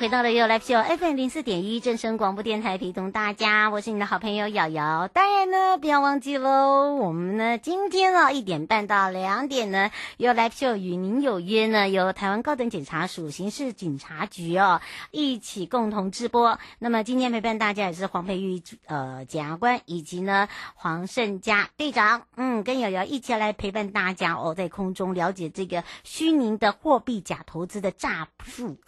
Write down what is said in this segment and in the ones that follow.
回到了 You Live Show FM 零四点一正声广播电台，陪同大家，我是你的好朋友瑶瑶。当然呢，不要忘记喽，我们呢今天啊一点半到两点呢，You Live Show 与您有约呢，由台湾高等检察署刑事警察局哦一起共同直播。那么今天陪伴大家也是黄培玉呃检察官以及呢黄胜嘉队长，嗯，跟瑶瑶一起来陪伴大家哦，在空中了解这个虚拟的货币假投资的诈术。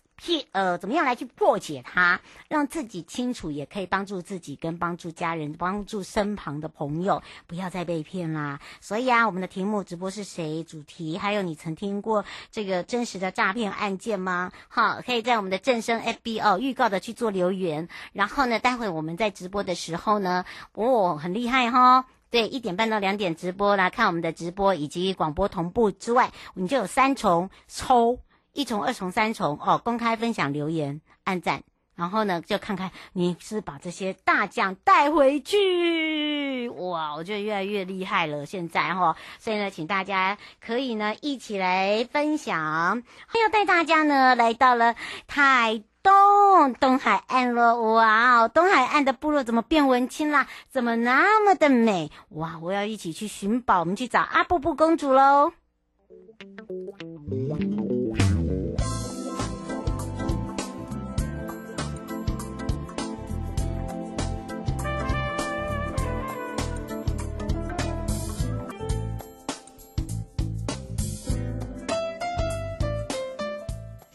呃，怎么样来去破解它，让自己清楚，也可以帮助自己跟帮助家人、帮助身旁的朋友，不要再被骗啦。所以啊，我们的题目直播是谁？主题还有你曾听过这个真实的诈骗案件吗？好，可以在我们的正声 FB 哦预告的去做留言。然后呢，待会我们在直播的时候呢，哦，很厉害哈、对，一点半到两点直播来看我们的直播以及广播同步之外，你就有三重抽。一重、二重、三重哦！公开分享、留言、按赞，然后呢，就看看你是把这些大奖带回去哇！我觉得越来越厉害了，现在哈、哦，所以呢，请大家可以呢一起来分享。还要带大家呢来到了台东东海岸了哇！东海岸的部落怎么变文青啦？怎么那么的美哇！我要一起去寻宝，我们去找阿布布公主喽！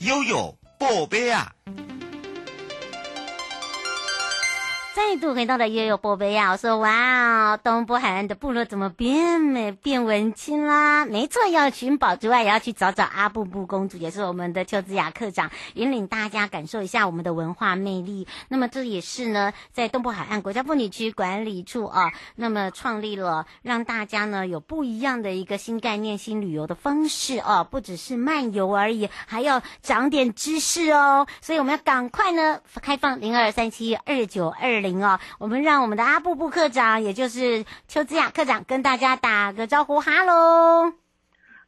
悠悠，宝贝啊！再度回到了悠悠波贝呀！我说哇哦，东部海岸的部落怎么变美变文青啦？没错，要寻宝之外，也要去找找阿布布公主，也是我们的邱资雅课长引领大家感受一下我们的文化魅力。那么这也是呢，在东部海岸国家风景区管理处啊，那么创立了让大家呢有不一样的一个新概念、新旅游的方式哦、不只是漫游而已，还要长点知识哦。所以我们要赶快呢开放零二三七二九二零。哦，我们让我们的阿布布科长，也就是邱子雅科长，跟大家打个招呼，哈喽，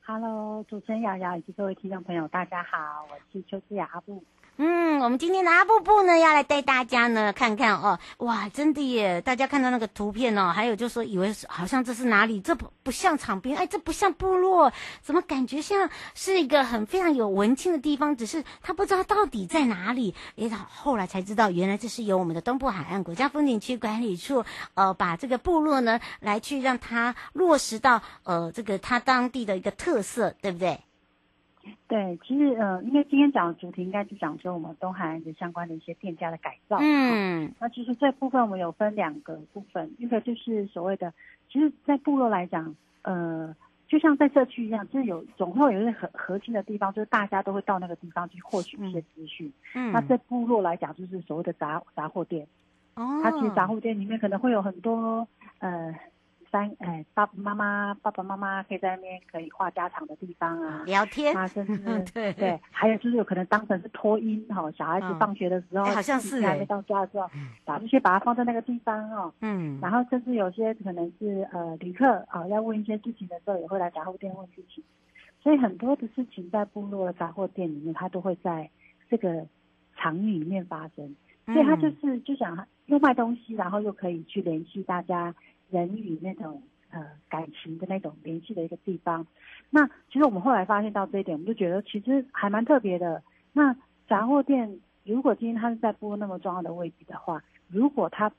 哈喽，主持人瑶瑶以及各位听众朋友，大家好，我是邱思雅阿布。嗯，我们今天的阿布布呢，要来带大家呢看看哦，哇，真的耶！大家看到那个图片哦，还有就说以为是好像这是哪里？这不不像场边，哎，这不像部落，怎么感觉像是一个很非常有文青的地方？只是他不知道到底在哪里。哎，他后来才知道，原来这是由我们的东部海岸国家风景区管理处，呃，把这个部落呢来去让它落实到呃这个它当地的一个特色，对不对？对，其实呃，因为今天讲的主题应该是讲说我们东海岸的相关的一些店家的改造。嗯，那其实这部分我们有分两个部分，一个就是所谓的，其实，在部落来讲，呃，就像在社区一样，就是有总会有一个很核心的地方，就是大家都会到那个地方去获取一些资讯。嗯，那在部落来讲，就是所谓的杂杂货店。哦，它其实杂货店里面可能会有很多呃。三哎，爸爸妈妈，爸爸妈妈可以在那边可以话家常的地方啊，聊天啊，甚 至对对，还有就是有可能当成是托婴哈，小孩子放学的时候，嗯欸、好像是还没到家的时候，把这些把它放在那个地方哦，嗯，然后甚至有些可能是呃旅客啊要问一些事情的时候，也会来杂货店问事情，所以很多的事情在部落的杂货店里面，它都会在这个场域里面发生，所以他就是就想又卖东西，然后又可以去联系大家。人与那种呃感情的那种联系的一个地方，那其实我们后来发现到这一点，我们就觉得其实还蛮特别的。那杂货店如果今天它是在部落那么重要的位置的话，如果它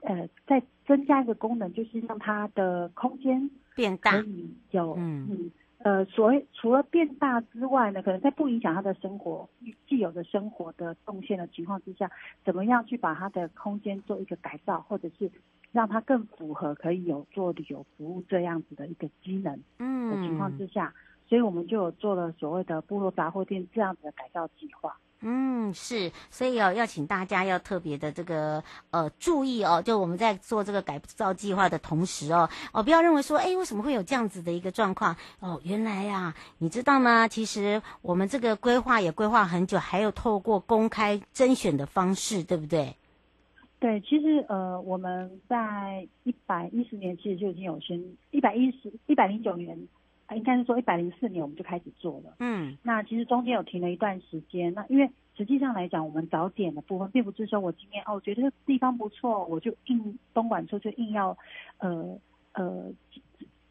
呃再增加一个功能，就是让它的空间变大，可以有嗯。嗯呃，所谓除了变大之外呢，可能在不影响他的生活既有的生活的动线的情况之下，怎么样去把他的空间做一个改造，或者是让它更符合可以有做旅游服务这样子的一个机能的情况之下，所以我们就有做了所谓的部落杂货店这样子的改造计划。嗯，是，所以哦，要请大家要特别的这个呃注意哦，就我们在做这个改造计划的同时哦，哦，不要认为说，哎，为什么会有这样子的一个状况？哦，原来呀，你知道吗？其实我们这个规划也规划很久，还有透过公开甄选的方式，对不对？对，其实呃，我们在一百一十年其实就已经有先一百一十一百零九年。应该是说一百零四年我们就开始做了，嗯，那其实中间有停了一段时间，那因为实际上来讲，我们早点的部分并不是说我今天哦觉得这个地方不错，我就硬东莞处就硬要呃呃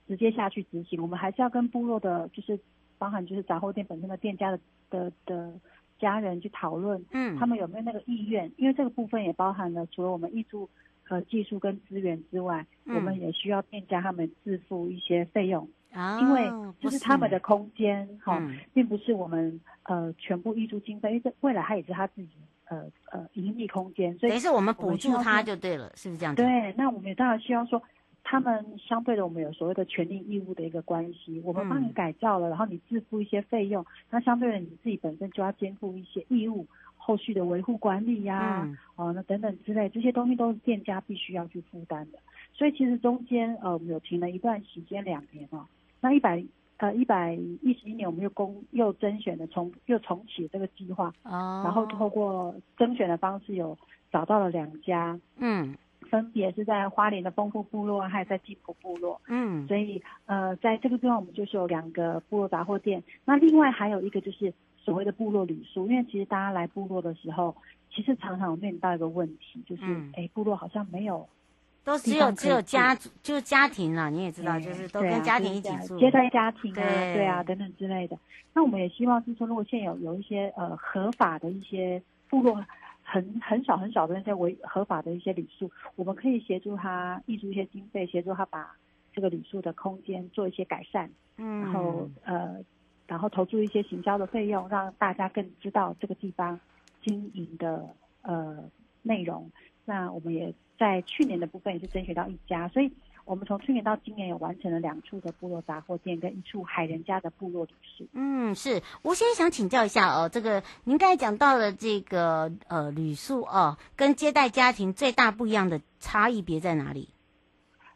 直接下去执行，我们还是要跟部落的，就是包含就是杂货店本身的店家的的的家人去讨论，嗯，他们有没有那个意愿，因为这个部分也包含了除了我们挹注和技术跟资源之外，嗯，我们也需要店家他们自付一些费用。啊，因为就是他们的空间哈，并不是我们呃全部预租经费，因为这未来他也是他自己呃呃盈利空间，所以等于是我们补助他就对了，是不是这样？对，那我们也当然需要说，他们相对的我们有所谓的权利义务的一个关系，我们帮你改造了，然后你自付一些费用，那相对的你自己本身就要肩负一些义务，后续的维护管理呀，哦那等等之类这些东西都是店家必须要去负担的，所以其实中间呃我们有停了一段时间两年哦。那一百呃一百一十一年，我们又公又甄选的重又重启这个计划，哦，然后透过甄选的方式有找到了两家，嗯，分别是在花莲的丰富部落，还有在基埔部落，嗯，所以呃在这个地方我们就是有两个部落杂货店，那另外还有一个就是所谓的部落旅宿，因为其实大家来部落的时候，其实常常有面临到一个问题，就是哎、嗯、部落好像没有。都只有只有家就是家庭啊，你也知道，就是都跟家庭一起住，接待家庭啊，对，啊，等等之类的。那我们也希望是说，如果现有有一些呃合法的一些部落很很少很少的那些违合法的一些旅宿，我们可以协助他挹注一些经费，协助他把这个旅宿的空间做一些改善，嗯，然后呃，然后投注一些行销的费用，让大家更知道这个地方经营的呃内容。那我们也。在去年的部分也是争取到一家，所以我们从去年到今年有完成了两处的部落杂货店跟一处海人家的部落旅宿。嗯，是我现在想请教一下哦，这个您刚才讲到的这个呃旅宿哦，跟接待家庭最大不一样的差异别在哪里？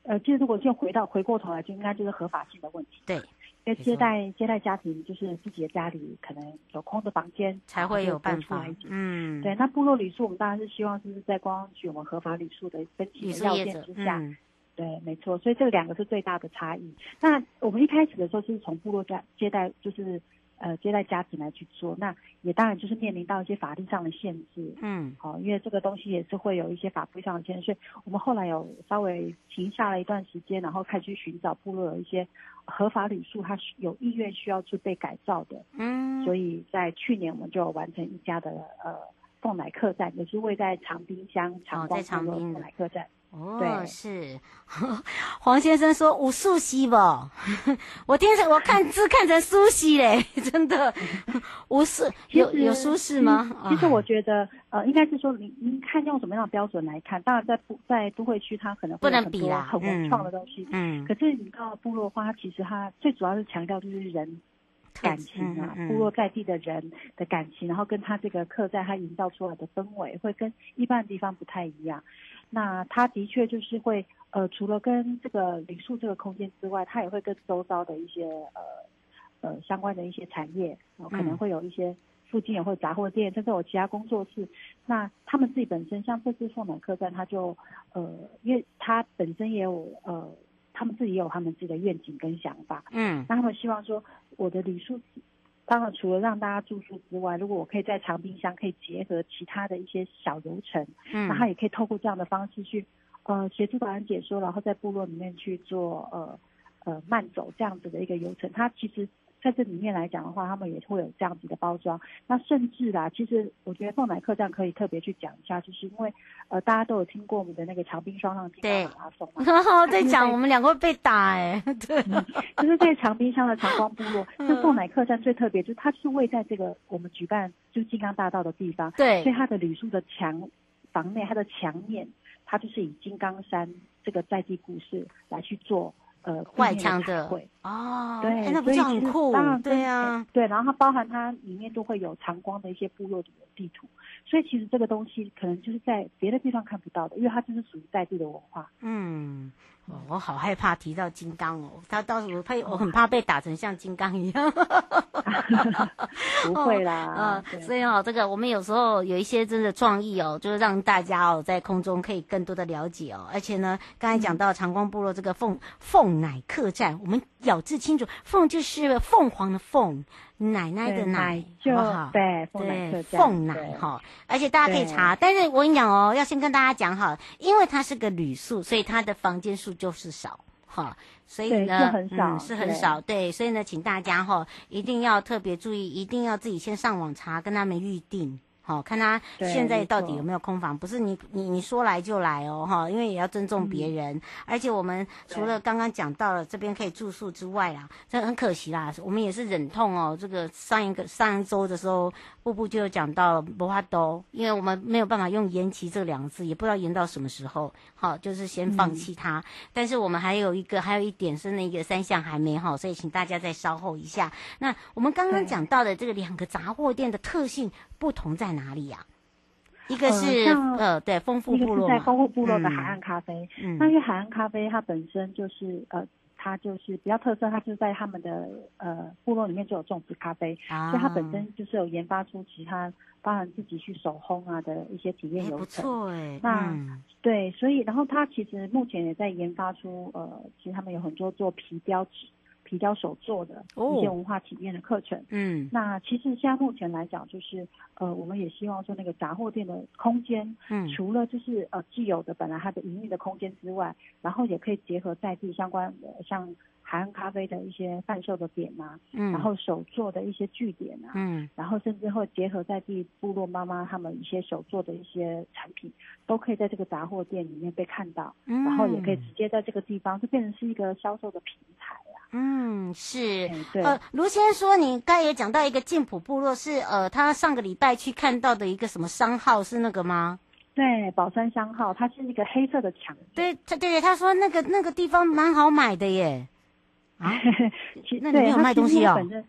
呃，其实如果就回到回过头来，就应该就是合法性的问题。对。因为接待接待家庭，就是自己的家里可能有空的房间才会有办法。嗯，对。那部落旅宿，我们当然是希望就是在观光局我们合法旅宿的分级的要件之下。嗯、对，没错。所以这两个是最大的差异。那我们一开始的时候就是从部落家接待，就是。呃，接待家庭来去做，那也当然就是面临到一些法律上的限制，嗯，好，因为这个东西也是会有一些法规上的限制，所以我们后来有稍微停下了一段时间，然后开始去寻找部落有一些合法旅宿，它是有意愿需要去被改造的，嗯，所以在去年我们就完成一家的呃凤奶客栈，也是位在长滨乡长光部落凤奶客栈。哦，对是，黄先生说无素西不？我听成我看字看成苏西嘞，真的无素有有舒适吗？其实我觉得，呃，应该是说您您看用什么样的标准来看？当然在不在都会区，它可能会有很多很文创的东西，嗯，可是你到部落花，它其实它最主要是强调就是人感情啊，部落在地的人的感情，然后跟他这个客栈它营造出来的氛围，会跟一般的地方不太一样。那它的确就是会，呃，除了跟这个旅宿这个空间之外，它也会跟周遭的一些呃呃相关的一些产业，然后可能会有一些附近也会杂货店，甚至有其他工作室。那他们自己本身，像这次凤南客栈，他就呃，因为他本身也有呃，他们自己也有他们自己的愿景跟想法，嗯，那他们希望说，我的旅宿。当然，除了让大家住宿之外，如果我可以在长冰箱可以结合其他的一些小流程，嗯，那他也可以透过这样的方式去，呃，协助导览解说，然后在部落里面去做呃呃慢走这样子的一个流程，它其实。在这里面来讲的话，他们也会有这样子的包装。那甚至啦，其实我觉得凤奶客栈可以特别去讲一下，就是因为呃，大家都有听过我们的那个长滨双浪径马拉松嘛。对，在讲我们两个会被打哎、欸。对、嗯，就是在长冰乡的长光部落，就凤奶客栈最特别就是它是位在这个我们举办就是金刚大道的地方。对。所以它的旅宿的墙房内，它的墙面，它就是以金刚山这个在地故事来去做。呃外墙的会哦，对，欸、那不是很酷，对啊，对，然后它包含它里面都会有长光的一些部落的地图，所以其实这个东西可能就是在别的地方看不到的，因为它就是属于在地的文化。嗯。哦，我好害怕提到金刚哦，他到时候怕，我很怕被打成像金刚一样。不会啦，嗯、呃，所以哦，这个我们有时候有一些真的创意哦，就是让大家哦在空中可以更多的了解哦，而且呢，刚才讲到长光部落这个凤凤奶客栈，我们咬字清楚，凤就是凤凰的凤。奶奶的奶，就好不好？对，对，凤奶哈，而且大家可以查。但是我跟你讲哦，要先跟大家讲好，因为它是个旅宿，所以它的房间数就是少哈，所以呢，是很少，嗯，是很少。对，对，所以呢，请大家哈一定要特别注意，一定要自己先上网查，跟他们预定。好，看他现在到底有没有空房，不是你你你说来就来哦，哈，因为也要尊重别人，嗯、而且我们除了刚刚讲到了这边可以住宿之外啊，这很可惜啦，我们也是忍痛哦，这个上一个上一周的时候，布布就有讲到无法度，因为我们没有办法用延期这两个字，也不知道延到什么时候，好，就是先放弃它。嗯、但是我们还有一个还有一点是那个三项还没好，所以请大家再稍后一下。那我们刚刚讲到的这个两个杂货店的特性不同在哪里呀、啊？一个是呃，呃，对，丰富部落，在丰富部落的海岸咖啡。嗯，那因为海岸咖啡它本身就是呃，它就是比较特色，它就是在他们的呃部落里面就有种植咖啡，啊、所以它本身就是有研发出其他包含自己去手烘啊的一些体验流程。不错哎，那、嗯、对，所以然后它其实目前也在研发出呃，其实他们有很多做皮雕纸。皮雕手做的一些文化体验的课程，哦、嗯，那其实现在目前来讲，就是呃，我们也希望说那个杂货店的空间，嗯，除了就是呃既有的本来它的营运的空间之外，然后也可以结合在地相关的像海岸咖啡的一些贩售的点啊，嗯，然后手做的一些据点啊，嗯，然后甚至会结合在地部落妈妈他们一些手做的一些产品，都可以在这个杂货店里面被看到，嗯，然后也可以直接在这个地方就变成是一个销售的平台。嗯，是，对呃，卢先生说，你刚才也讲到一个静浦部落是，呃，他上个礼拜去看到的一个什么商号是那个吗？对，宝山商号，它是一个黑色的墙。对，他对对，他说那个那个地方蛮好买的耶。啊，其实那你没有卖东西哦。本身，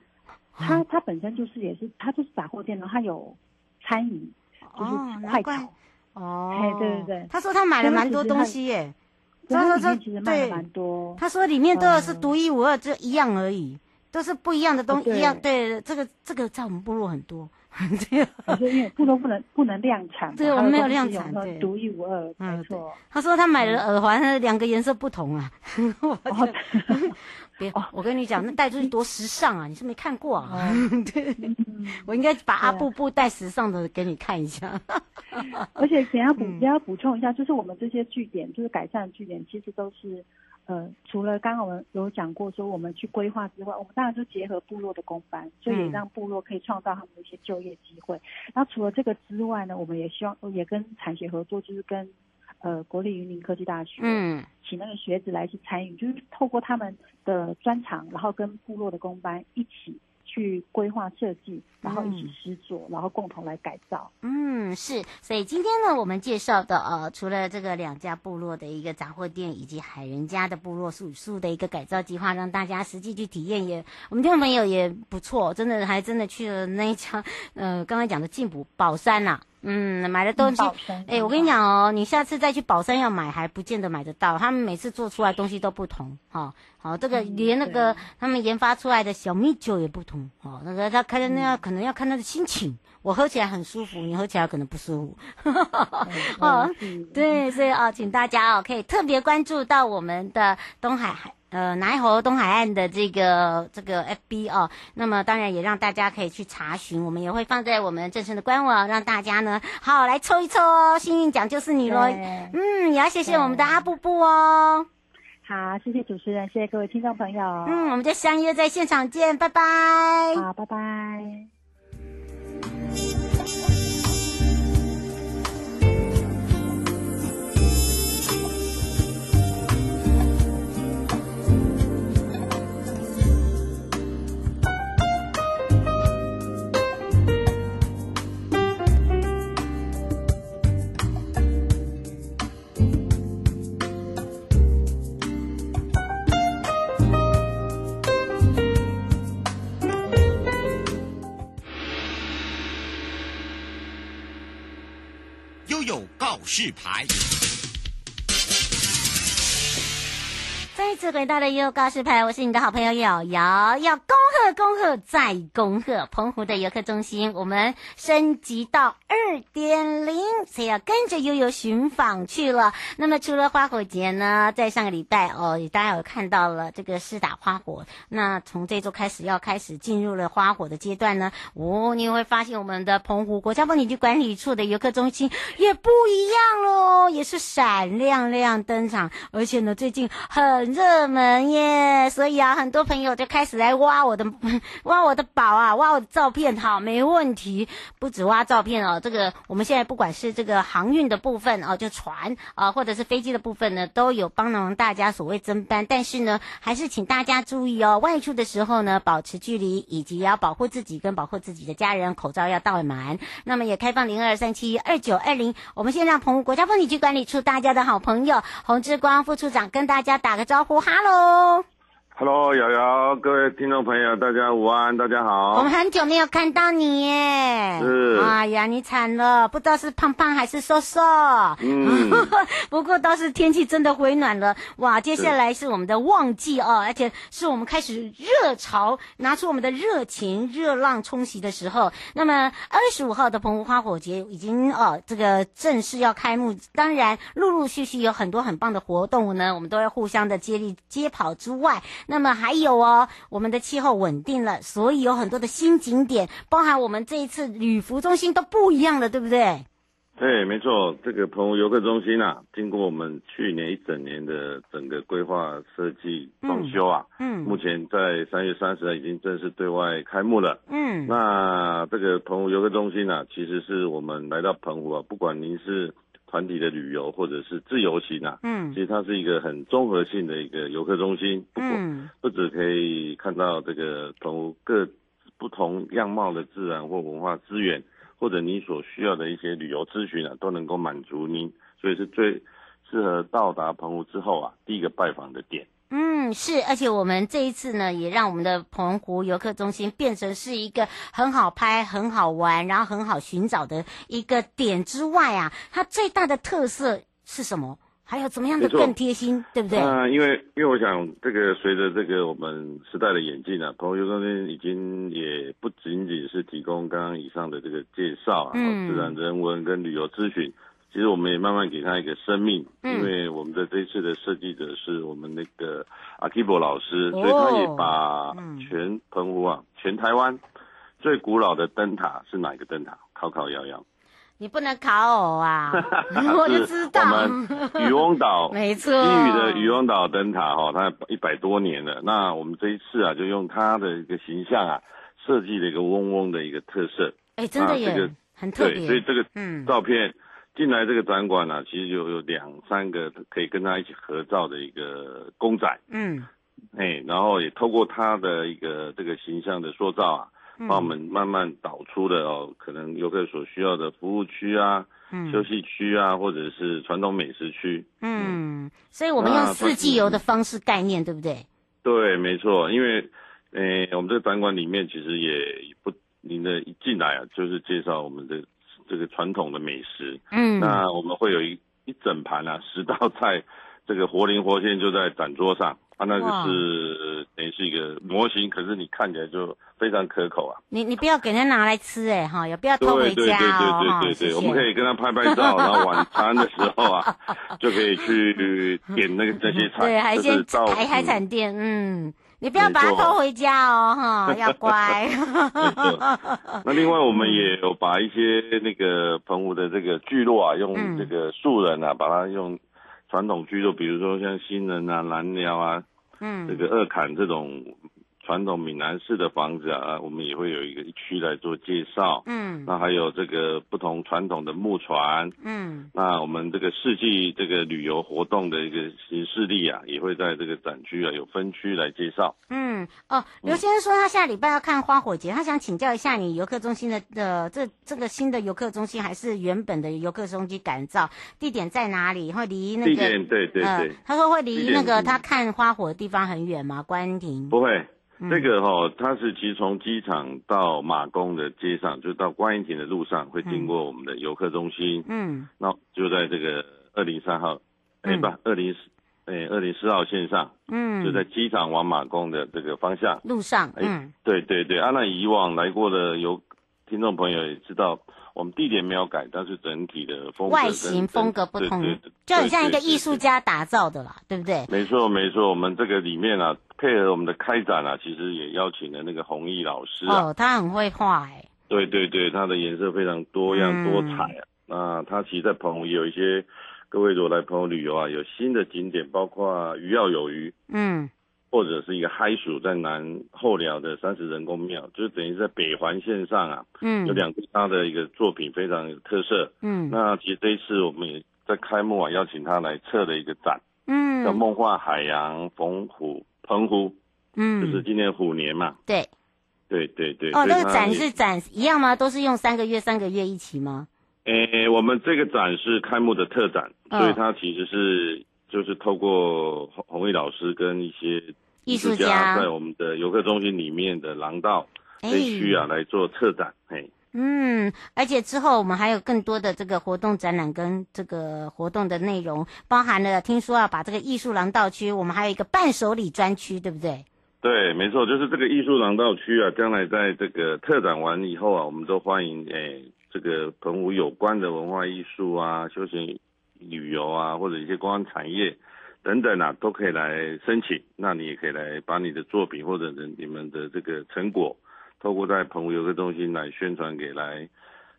它它本身就是也是，他就是杂货店，然后它有餐饮，就是快炒。哦，对对对。他说他买了蛮多东西耶。他说说其实卖蛮多，他说里面都是独一无二，就一样而已，都是不一样的东西，一样。对，这个这个在我们部落很多，这个因为不能不能不能量产，对，我们没有量产，对，独一无二，没错。他说他买了耳环，两个颜色不同啊。别，我跟你讲，那戴出去多时尚啊！你是没看过啊？对，我应该把阿布布戴时尚的给你看一下。而且想要补也要补充一下，就是我们这些据点，就是改善的据点，其实都是呃，除了刚刚我们有讲过说我们去规划之外，我们当然就结合部落的工班，所以也让部落可以创造他们的一些就业机会。然后除了这个之外呢，我们也希望也跟产学合作，就是跟。呃，国立云林科技大学，嗯，请那个学子来去参与，就是透过他们的专长，然后跟部落的工班一起去规划设计，然后一起施作，嗯、然后共同来改造。嗯，是。所以今天呢，我们介绍的呃，除了这个两家部落的一个杂货店，以及海人家的部落宿宿的一个改造计划，让大家实际去体验也，我们听众朋友也不错，真的还真的去了那一家，呃，刚才讲的进补宝山呐、啊。嗯，买的东西，哎、欸，我跟你讲哦，你下次再去宝山要买，还不见得买得到。他们每次做出来东西都不同，哈、哦，好，这个连那个他们研发出来的小米酒也不同，哦，那个他开的那样可能要看他的心情，我喝起来很舒服，你喝起来可能不舒服，哦，对，所以啊、哦，请大家哦可以特别关注到我们的东海海。呃，南爱河东海岸的这个这个 FB 哦，那么当然也让大家可以去查询，我们也会放在我们正声的官网，让大家呢好来抽一抽哦，幸运奖就是你喽。嗯，也要谢谢我们的阿布布哦。好，谢谢主持人，谢谢各位听众朋友。嗯，我们就相约在现场见，拜拜。好，拜拜。示牌。再次回到了悠悠告示牌，我是你的好朋友瑶瑶，要恭贺恭贺再恭贺！澎湖的游客中心我们升级到二点零，所以要跟着悠悠寻访去了。那么除了花火节呢，在上个礼拜哦，大家有看到了这个试打花火。那从这周开始要开始进入了花火的阶段呢，哦，你会发现我们的澎湖国家风景区管理处的游客中心也不一样喽，也是闪亮亮登场，而且呢，最近很。热门耶，所以啊，很多朋友就开始来挖我的 挖我的宝啊，挖我的照片，好，没问题。不止挖照片哦，这个我们现在不管是这个航运的部分哦，就船啊，或者是飞机的部分呢，都有帮忙大家所谓增班。但是呢，还是请大家注意哦，外出的时候呢，保持距离，以及要保护自己跟保护自己的家人，口罩要戴满。那么也开放零二三七二九二零，我们先让澎湖国家风景区管理处大家的好朋友洪志光副处长跟大家打个招呼。哈喽。Hello，瑶瑶，各位听众朋友，大家午安，大家好。我们很久没有看到你耶。是。哎呀，你惨了，不知道是胖胖还是瘦瘦。嗯。不过倒是天气真的回暖了，哇！接下来是我们的旺季哦，而且是我们开始热潮，拿出我们的热情，热浪冲洗的时候。那么二十五号的澎湖花火节已经哦，这个正式要开幕。当然，陆陆续续有很多很棒的活动呢，我们都要互相的接力接跑之外。那么还有哦，我们的气候稳定了，所以有很多的新景点，包含我们这一次旅服中心都不一样了，对不对？对，没错，这个澎湖游客中心啊，经过我们去年一整年的整个规划设计装修啊，嗯，嗯目前在三月三十日已经正式对外开幕了。嗯，那这个澎湖游客中心呢、啊，其实是我们来到澎湖啊，不管您是。团体的旅游或者是自由行啊，嗯，其实它是一个很综合性的一个游客中心，不过不只可以看到这个从各不同样貌的自然或文化资源，或者你所需要的一些旅游咨询啊，都能够满足您，所以是最适合到达澎湖之后啊，第一个拜访的点。嗯，是，而且我们这一次呢，也让我们的澎湖游客中心变成是一个很好拍、很好玩，然后很好寻找的一个点之外啊，它最大的特色是什么？还有怎么样的更贴心，对不对？啊、呃，因为因为我想，这个随着这个我们时代的演进啊，澎湖游客中心已经也不仅仅是提供刚刚以上的这个介绍啊，嗯、自然人文跟旅游咨询。其实我们也慢慢给他一个生命，因为我们的这次的设计者是我们那个阿基伯老师，所以他也把全澎湖啊，全台湾最古老的灯塔是哪一个灯塔？考考瑶瑶。你不能考我啊！我就知道。我们渔翁岛，没错，基屿的渔翁岛灯塔哈，它一百多年了。那我们这一次啊，就用它的一个形象啊，设计了一个嗡嗡的一个特色。哎，真的耶，这个很特别。对，所以这个照片。嗯进来这个展馆呢、啊，其实就有两三个可以跟他一起合照的一个公仔，嗯，哎，然后也透过他的一个这个形象的塑造啊，帮我们慢慢导出了哦，可能游客所需要的服务区啊，嗯，休息区啊，或者是传统美食区，嗯，嗯，所以我们用四季游的方式概念，对不对？对，没错，因为，诶，我们这个展馆里面其实也不，您的一进来啊，就是介绍我们的。这个传统的美食，嗯，那我们会有一一整盘啊，十道菜，这个活灵活现就在展桌上，啊，那个是等于是一个模型，可是你看起来就非常可口啊。你你不要给人家拿来吃哎哈，也不要偷回家哦。对对对对对对，我们可以跟他拍拍照，然后晚餐的时候啊，就可以去点那个这些菜，对，海鲜海海产店，嗯。你不要把它偷回家哦，哈，要乖。那另外，我们也有把一些那个澎湖的这个聚落啊，用这个树人啊，把它用传统居落，比如说像新人啊、蓝鸟啊，嗯，这个二坎这种。传统闽南式的房子啊，我们也会有一个一区来做介绍。嗯，那还有这个不同传统的木船。嗯，那我们这个四季这个旅游活动的一个行事历啊，也会在这个展区啊有分区来介绍。嗯，哦，刘先生说他下礼拜要看花火节，他想请教一下你游客中心的的这这个新的游客中心还是原本的游客中心改造地点在哪里？会离那个地点对对对，呃，他说会离那个他看花火的地方很远吗？关停不会。嗯、这个哈、哦，它是其实从机场到马公的街上，就到观音亭的路上，会经过我们的游客中心。嗯，那就在这个二零三号，哎、嗯，不，二零四，哎，二零四号线上。嗯，就在机场往马公的这个方向路上。嗯，哎、对对对，啊，那以往来过的游听众朋友也知道。我们地点没有改，但是整体的风格外形风格不同，就很像一个艺术家打造的啦，对不对？没错没错，我们这个里面啊，配合我们的开展啊，其实也邀请了那个弘毅老师啊，哦，他很会画哎，对对对，他的颜色非常多样多彩啊。那、嗯、他其实，在澎湖也有一些，各位如果来澎湖旅游啊，有新的景点，包括鱼要有鱼，嗯。或者是一个嗨鼠在南后寮的三十人工庙，就是等于在北环线上啊，嗯，有两个他的一个作品非常有特色，嗯，那其实这一次我们也在开幕啊，邀请他来策的一个展，嗯，叫梦幻海洋澎湖澎湖，嗯，就是今年虎年嘛，对，对对对，哦，那个展是展一样吗？都是用三个月三个月一起吗？诶，我们这个展是开幕的特展，哦、所以它其实是。就是透过弘弘毅老师跟一些艺术家在我们的游客中心里面的廊道这区啊来做策展，嘿，嗯，而且之后我们还有更多的这个活动展览跟这个活动的内容，包含了听说要把这个艺术廊道区，我们还有一个伴手礼专区，对不对？对，没错，就是这个艺术廊道区啊，将来在这个特展完以后啊，我们都欢迎诶这个澎湖有关的文化艺术啊，休闲。旅游啊，或者一些观光产业等等啊，都可以来申请。那你也可以来把你的作品或者你们的这个成果，透过在澎湖游客中心来宣传给来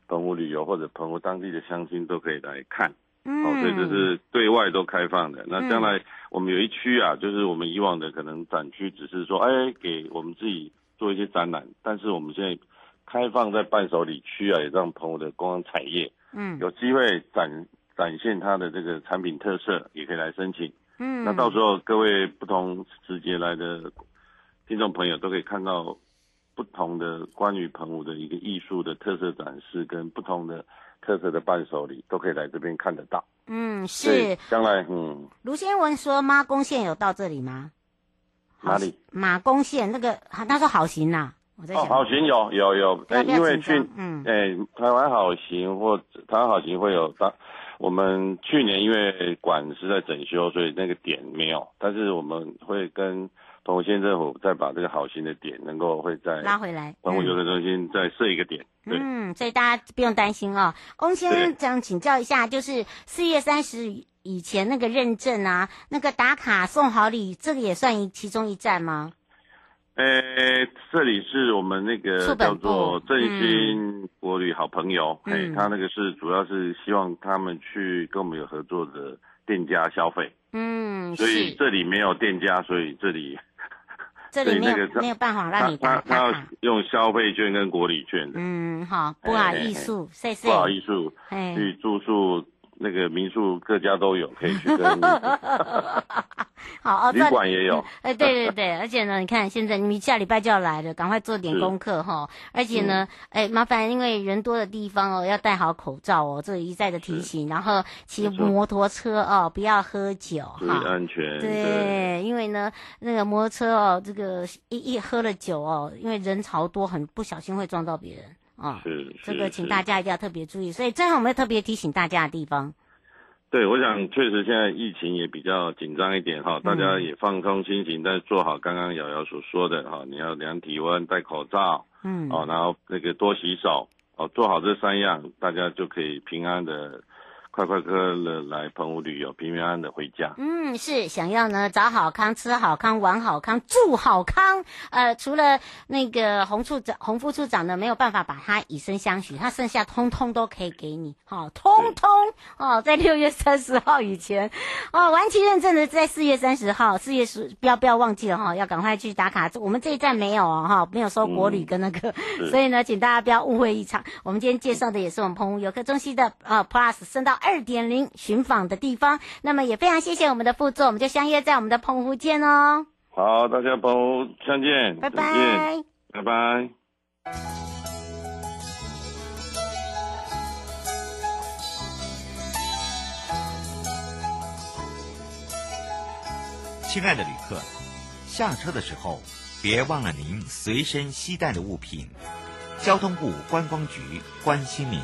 澎湖旅游或者澎湖当地的乡亲都可以来看。嗯，哦，所以这是对外都开放的。那将来我们有一区啊，就是我们以往的可能展区只是说，哎，给我们自己做一些展览，但是我们现在开放在伴手礼区啊，也让澎湖的观光产业，嗯，有机会展。展现它的这个产品特色，也可以来申请。嗯，那到时候各位不同时节来的听众朋友都可以看到不同的关于澎湖的一个艺术的特色展示，跟不同的特色的伴手礼，都可以来这边看得到。嗯，是。将来，嗯。卢先文说，妈宫线有到这里吗？哪里？马公线那个，他说好行呐、啊。我在想。哦，好行有有有，哎，因为去，嗯，哎，台湾好行或台湾好行会有到。我们去年因为馆是在整修，所以那个点没有。但是我们会跟澎湖县政府再把这个好心的点能够会再拉回来，澎湖游乐中心再设一个点。嗯，所以大家不用担心哦。翁先生想请教一下，就是四月三十以前那个认证啊，那个打卡送好礼，这个也算一其中一站吗？呃，这里是我们那个叫做振兴国旅好朋友，哎、嗯，他那个是主要是希望他们去跟我们有合作的店家消费，嗯，所以这里没有店家，所以这里 这里没有没有办法让你打卡，他要用消费券跟国旅券的，嗯，好，不好意思，谢谢，不好意思，去住宿。那个民宿各家都有，可以去跟。好，旅馆也有。哎，对对对，而且呢，你看现在你下礼拜就要来了，赶快做点功课哈。而且呢，哎，麻烦，因为人多的地方哦，要戴好口罩哦，这一再的提醒。然后骑摩托车哦，不要喝酒哈。注意安全。对，因为呢，那个摩托车哦，这个一一喝了酒哦，因为人潮多，很不小心会撞到别人。啊，是，这个请大家一定要特别注意。所以最后我们要特别提醒大家的地方。对，我想确实现在疫情也比较紧张一点哈，大家也放松心情，但是做好刚刚瑶瑶所说的哈，你要量体温、戴口罩，嗯，哦，然后那个多洗手，哦，做好这三样，大家就可以平安的。快快乐乐来澎湖旅游，平平安安的回家。嗯，是想要呢找好康、吃好康、玩好康、住好康。呃，除了那个洪处长、洪副处长呢，没有办法把他以身相许，他剩下通通都可以给你，好、哦，通通哦，在六月三十号以前哦，完期认证的在四月三十号，四月十不要不要忘记了哈、哦，要赶快去打卡。我们这一站没有哦，哈，没有收国旅跟那个，嗯、所以呢，请大家不要误会一场。我们今天介绍的也是我们澎湖游客中心的呃 Plus 升到二。二点零寻访的地方，那么也非常谢谢我们的副座，我们就相约在我们的澎湖见哦。好，大家澎湖相见，拜拜，拜拜。亲爱的旅客，下车的时候别忘了您随身携带的物品。交通部观光局关心您。